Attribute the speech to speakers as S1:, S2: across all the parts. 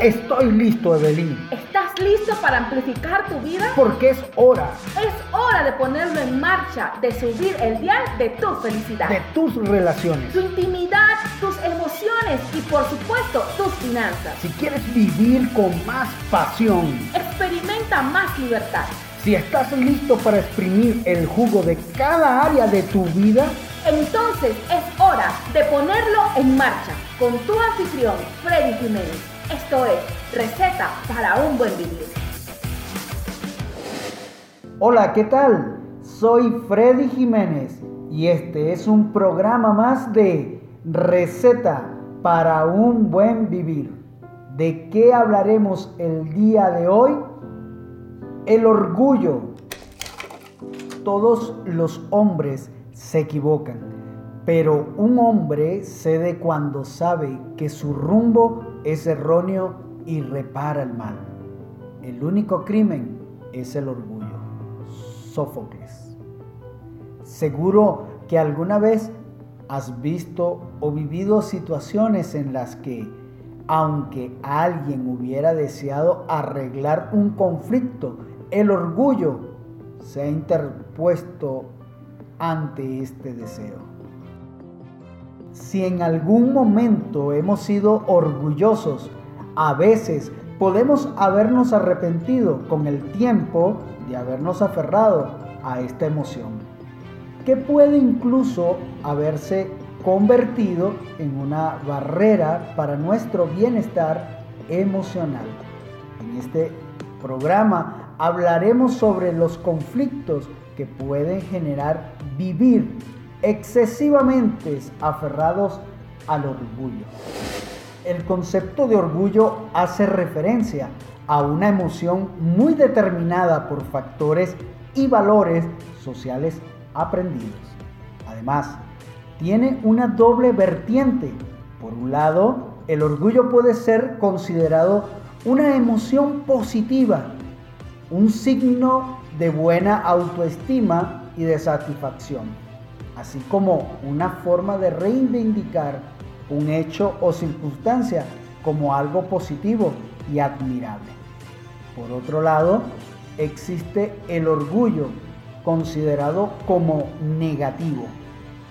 S1: Estoy listo, Evelyn.
S2: ¿Estás listo para amplificar tu vida?
S1: Porque es hora.
S2: Es hora de ponerlo en marcha, de subir el dial de tu felicidad.
S1: De tus relaciones.
S2: Tu intimidad, tus emociones y por supuesto tus finanzas.
S1: Si quieres vivir con más pasión.
S2: Experimenta más libertad.
S1: Si estás listo para exprimir el jugo de cada área de tu vida,
S2: entonces es hora de ponerlo en marcha con tu anfitrión Freddy Jiménez. Esto es Receta para un buen vivir.
S1: Hola, ¿qué tal? Soy Freddy Jiménez y este es un programa más de Receta para un buen vivir. ¿De qué hablaremos el día de hoy? El orgullo. Todos los hombres se equivocan, pero un hombre cede cuando sabe que su rumbo es erróneo y repara el mal. El único crimen es el orgullo. Sófocles. Seguro que alguna vez has visto o vivido situaciones en las que, aunque alguien hubiera deseado arreglar un conflicto el orgullo se ha interpuesto ante este deseo. Si en algún momento hemos sido orgullosos, a veces podemos habernos arrepentido con el tiempo de habernos aferrado a esta emoción, que puede incluso haberse convertido en una barrera para nuestro bienestar emocional. En este programa hablaremos sobre los conflictos que pueden generar vivir excesivamente aferrados al orgullo. El concepto de orgullo hace referencia a una emoción muy determinada por factores y valores sociales aprendidos. Además, tiene una doble vertiente. Por un lado, el orgullo puede ser considerado una emoción positiva un signo de buena autoestima y de satisfacción, así como una forma de reivindicar un hecho o circunstancia como algo positivo y admirable. Por otro lado, existe el orgullo, considerado como negativo,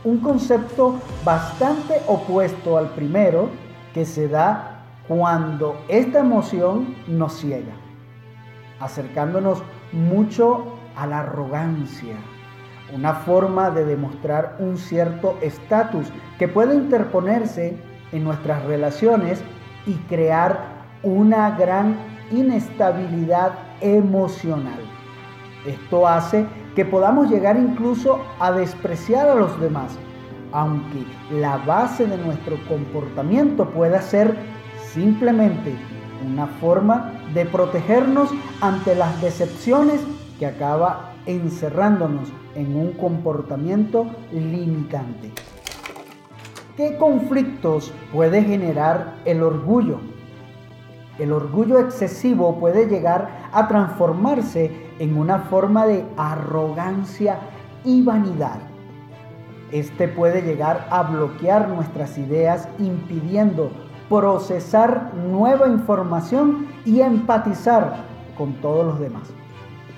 S1: un concepto bastante opuesto al primero que se da cuando esta emoción nos ciega acercándonos mucho a la arrogancia, una forma de demostrar un cierto estatus que puede interponerse en nuestras relaciones y crear una gran inestabilidad emocional. Esto hace que podamos llegar incluso a despreciar a los demás, aunque la base de nuestro comportamiento pueda ser simplemente una forma de protegernos ante las decepciones que acaba encerrándonos en un comportamiento limitante. ¿Qué conflictos puede generar el orgullo? El orgullo excesivo puede llegar a transformarse en una forma de arrogancia y vanidad. Este puede llegar a bloquear nuestras ideas impidiendo procesar nueva información y empatizar con todos los demás,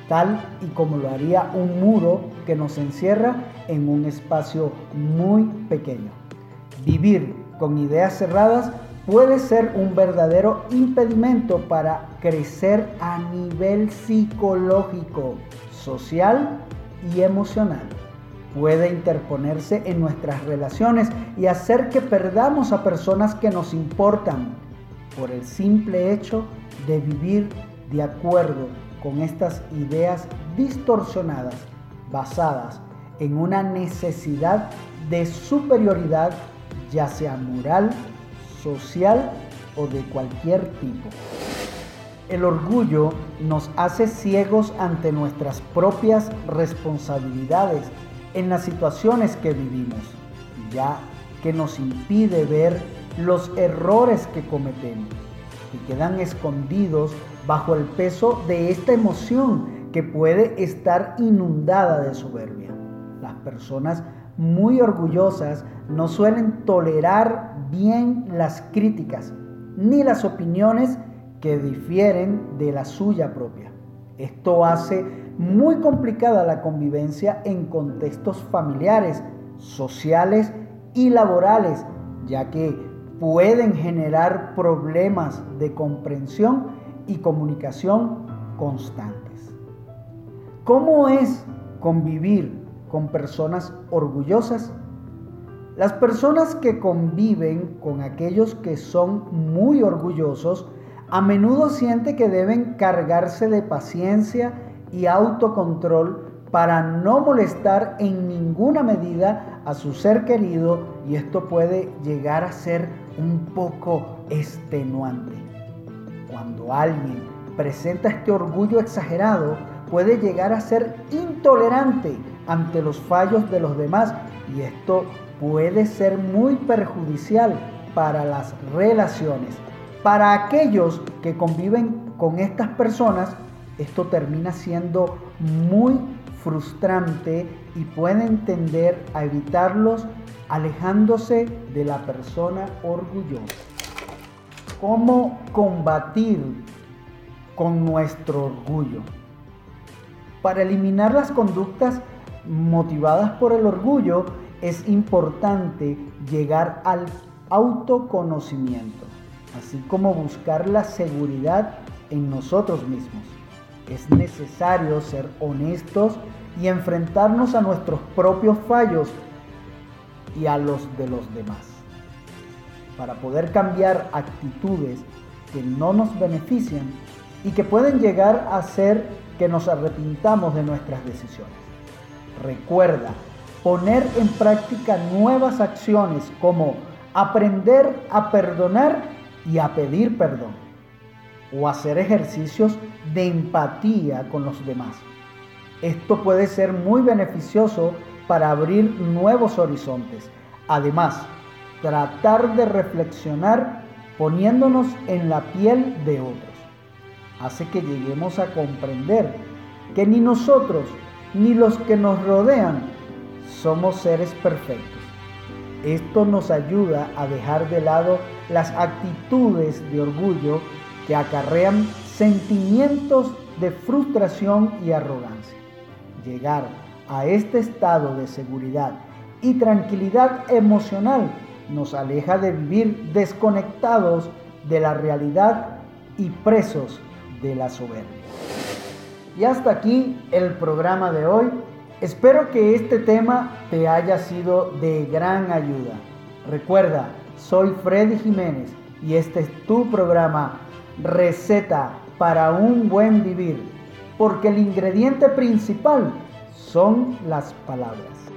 S1: tal y como lo haría un muro que nos encierra en un espacio muy pequeño. Vivir con ideas cerradas puede ser un verdadero impedimento para crecer a nivel psicológico, social y emocional puede interponerse en nuestras relaciones y hacer que perdamos a personas que nos importan por el simple hecho de vivir de acuerdo con estas ideas distorsionadas basadas en una necesidad de superioridad, ya sea moral, social o de cualquier tipo. El orgullo nos hace ciegos ante nuestras propias responsabilidades en las situaciones que vivimos, ya que nos impide ver los errores que cometemos y quedan escondidos bajo el peso de esta emoción que puede estar inundada de soberbia. Las personas muy orgullosas no suelen tolerar bien las críticas ni las opiniones que difieren de la suya propia. Esto hace muy complicada la convivencia en contextos familiares, sociales y laborales, ya que pueden generar problemas de comprensión y comunicación constantes. ¿Cómo es convivir con personas orgullosas? Las personas que conviven con aquellos que son muy orgullosos a menudo siente que deben cargarse de paciencia y autocontrol para no molestar en ninguna medida a su ser querido y esto puede llegar a ser un poco extenuante. Cuando alguien presenta este orgullo exagerado, puede llegar a ser intolerante ante los fallos de los demás y esto puede ser muy perjudicial para las relaciones. Para aquellos que conviven con estas personas, esto termina siendo muy frustrante y pueden tender a evitarlos alejándose de la persona orgullosa. ¿Cómo combatir con nuestro orgullo? Para eliminar las conductas motivadas por el orgullo es importante llegar al autoconocimiento, así como buscar la seguridad en nosotros mismos. Es necesario ser honestos y enfrentarnos a nuestros propios fallos y a los de los demás. Para poder cambiar actitudes que no nos benefician y que pueden llegar a hacer que nos arrepintamos de nuestras decisiones. Recuerda poner en práctica nuevas acciones como aprender a perdonar y a pedir perdón o hacer ejercicios de empatía con los demás. Esto puede ser muy beneficioso para abrir nuevos horizontes. Además, tratar de reflexionar poniéndonos en la piel de otros hace que lleguemos a comprender que ni nosotros ni los que nos rodean somos seres perfectos. Esto nos ayuda a dejar de lado las actitudes de orgullo que acarrean sentimientos de frustración y arrogancia. Llegar a este estado de seguridad y tranquilidad emocional nos aleja de vivir desconectados de la realidad y presos de la soberbia. Y hasta aquí el programa de hoy. Espero que este tema te haya sido de gran ayuda. Recuerda, soy Freddy Jiménez y este es tu programa receta para un buen vivir, porque el ingrediente principal son las palabras.